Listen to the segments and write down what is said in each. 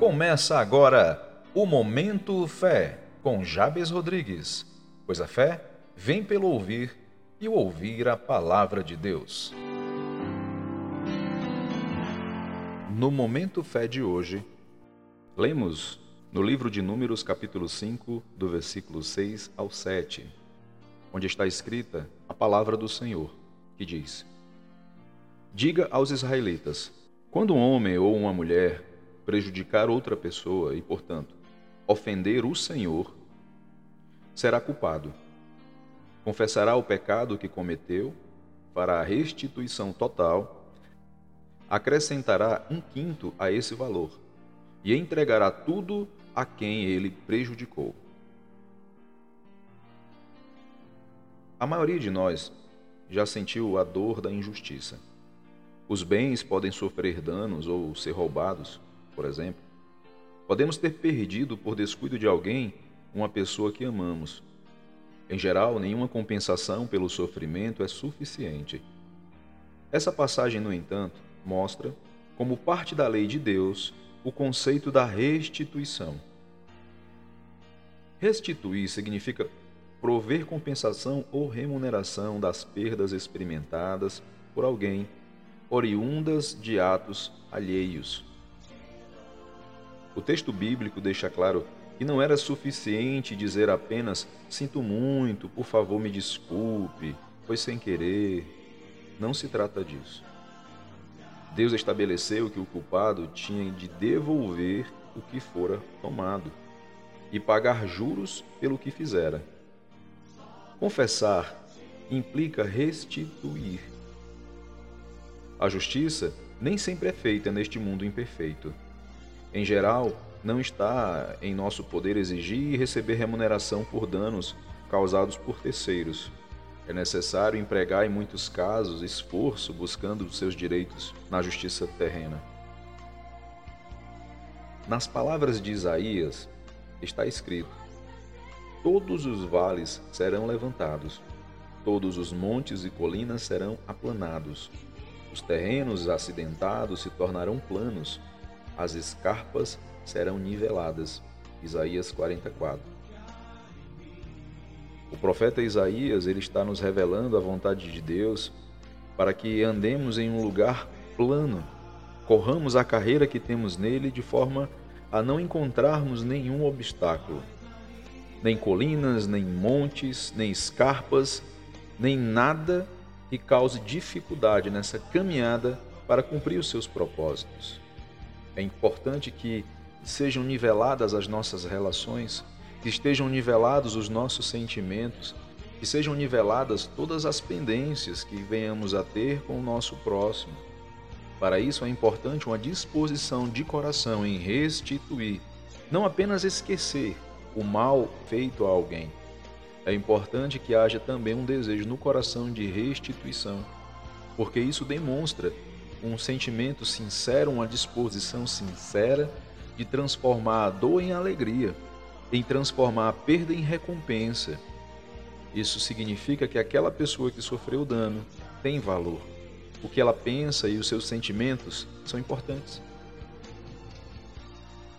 Começa agora o Momento Fé com Jabes Rodrigues, pois a fé vem pelo ouvir e ouvir a palavra de Deus. No Momento Fé de hoje, lemos no livro de Números, capítulo 5, do versículo 6 ao 7, onde está escrita a palavra do Senhor, que diz: Diga aos israelitas: quando um homem ou uma mulher prejudicar outra pessoa e, portanto, ofender o Senhor, será culpado. Confessará o pecado que cometeu, fará restituição total, acrescentará um quinto a esse valor e entregará tudo a quem ele prejudicou. A maioria de nós já sentiu a dor da injustiça. Os bens podem sofrer danos ou ser roubados por exemplo, podemos ter perdido por descuido de alguém uma pessoa que amamos. Em geral, nenhuma compensação pelo sofrimento é suficiente. Essa passagem, no entanto, mostra, como parte da lei de Deus, o conceito da restituição. Restituir significa prover compensação ou remuneração das perdas experimentadas por alguém, oriundas de atos alheios. O texto bíblico deixa claro que não era suficiente dizer apenas sinto muito, por favor me desculpe, foi sem querer. Não se trata disso. Deus estabeleceu que o culpado tinha de devolver o que fora tomado e pagar juros pelo que fizera. Confessar implica restituir. A justiça nem sempre é feita neste mundo imperfeito. Em geral, não está em nosso poder exigir e receber remuneração por danos causados por terceiros. É necessário empregar, em muitos casos, esforço buscando seus direitos na justiça terrena. Nas palavras de Isaías está escrito: Todos os vales serão levantados, todos os montes e colinas serão aplanados, os terrenos acidentados se tornarão planos as escarpas serão niveladas. Isaías 44. O profeta Isaías, ele está nos revelando a vontade de Deus para que andemos em um lugar plano, corramos a carreira que temos nele de forma a não encontrarmos nenhum obstáculo, nem colinas, nem montes, nem escarpas, nem nada que cause dificuldade nessa caminhada para cumprir os seus propósitos. É importante que sejam niveladas as nossas relações, que estejam nivelados os nossos sentimentos, que sejam niveladas todas as pendências que venhamos a ter com o nosso próximo. Para isso é importante uma disposição de coração em restituir, não apenas esquecer o mal feito a alguém. É importante que haja também um desejo no coração de restituição, porque isso demonstra um sentimento sincero, uma disposição sincera de transformar a dor em alegria, em transformar a perda em recompensa. Isso significa que aquela pessoa que sofreu dano tem valor. O que ela pensa e os seus sentimentos são importantes.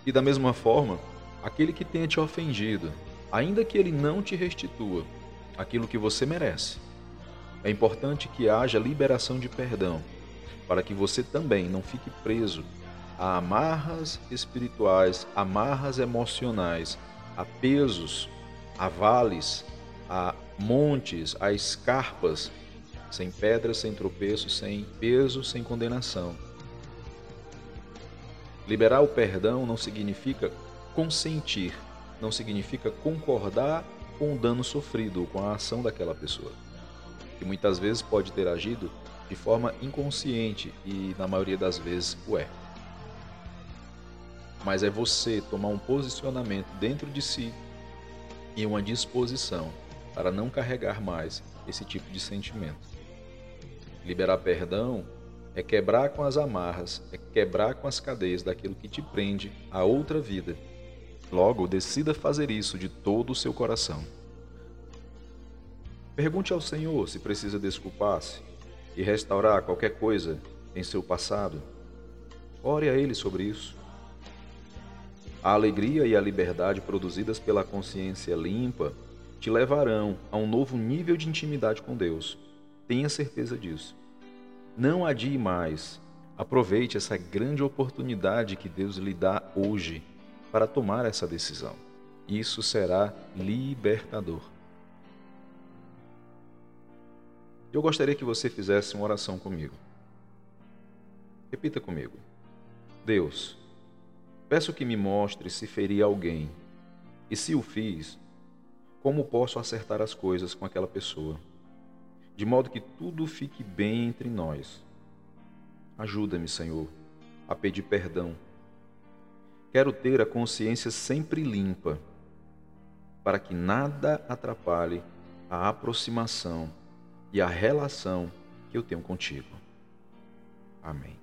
E da mesma forma, aquele que tenha te ofendido, ainda que ele não te restitua aquilo que você merece, é importante que haja liberação de perdão para que você também não fique preso a amarras espirituais, amarras emocionais, a pesos, a vales, a montes, a escarpas, sem pedras, sem tropeço, sem peso, sem condenação. Liberar o perdão não significa consentir, não significa concordar com o dano sofrido, com a ação daquela pessoa, que muitas vezes pode ter agido de forma inconsciente e na maioria das vezes o é. Mas é você tomar um posicionamento dentro de si e uma disposição para não carregar mais esse tipo de sentimento. Liberar perdão é quebrar com as amarras, é quebrar com as cadeias daquilo que te prende a outra vida. Logo, decida fazer isso de todo o seu coração. Pergunte ao Senhor se precisa desculpar-se e restaurar qualquer coisa em seu passado, ore a Ele sobre isso. A alegria e a liberdade produzidas pela consciência limpa te levarão a um novo nível de intimidade com Deus. Tenha certeza disso. Não adie mais. Aproveite essa grande oportunidade que Deus lhe dá hoje para tomar essa decisão. Isso será libertador. Eu gostaria que você fizesse uma oração comigo. Repita comigo. Deus, peço que me mostre se feri alguém, e se o fiz, como posso acertar as coisas com aquela pessoa, de modo que tudo fique bem entre nós. Ajuda-me, Senhor, a pedir perdão. Quero ter a consciência sempre limpa, para que nada atrapalhe a aproximação e a relação que eu tenho contigo. Amém.